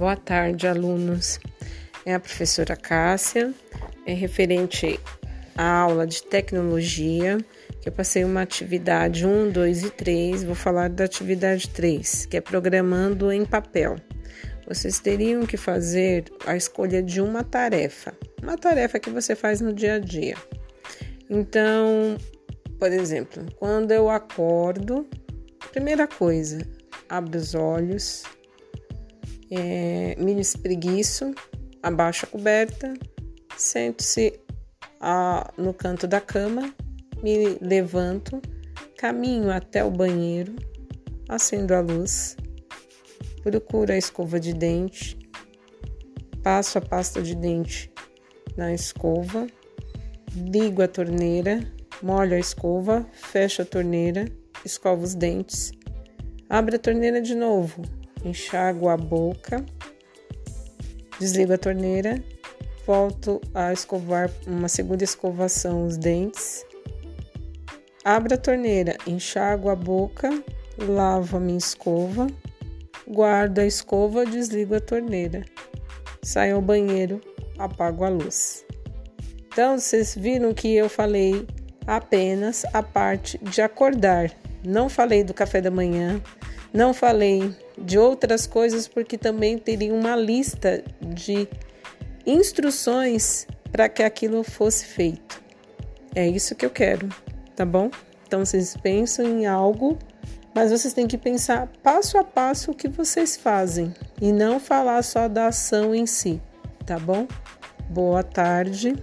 Boa tarde, alunos. É a professora Cássia, é referente à aula de tecnologia, que eu passei uma atividade 1, 2 e 3. Vou falar da atividade 3, que é programando em papel. Vocês teriam que fazer a escolha de uma tarefa, uma tarefa que você faz no dia a dia. Então, por exemplo, quando eu acordo, primeira coisa, abro os olhos, é, me espreguiço, abaixo a coberta, sento-se no canto da cama, me levanto, caminho até o banheiro, acendo a luz, procuro a escova de dente, passo a pasta de dente na escova, ligo a torneira, molho a escova, fecho a torneira, escovo os dentes, abro a torneira de novo, enxago a boca, desligo a torneira, volto a escovar uma segunda escovação os dentes, abro a torneira, enxago a boca, lavo a minha escova, guardo a escova, desligo a torneira, saio ao banheiro, apago a luz. Então, vocês viram que eu falei apenas a parte de acordar. Não falei do café da manhã, não falei de outras coisas porque também teria uma lista de instruções para que aquilo fosse feito. É isso que eu quero, tá bom? Então vocês pensam em algo, mas vocês têm que pensar passo a passo o que vocês fazem e não falar só da ação em si, tá bom? Boa tarde.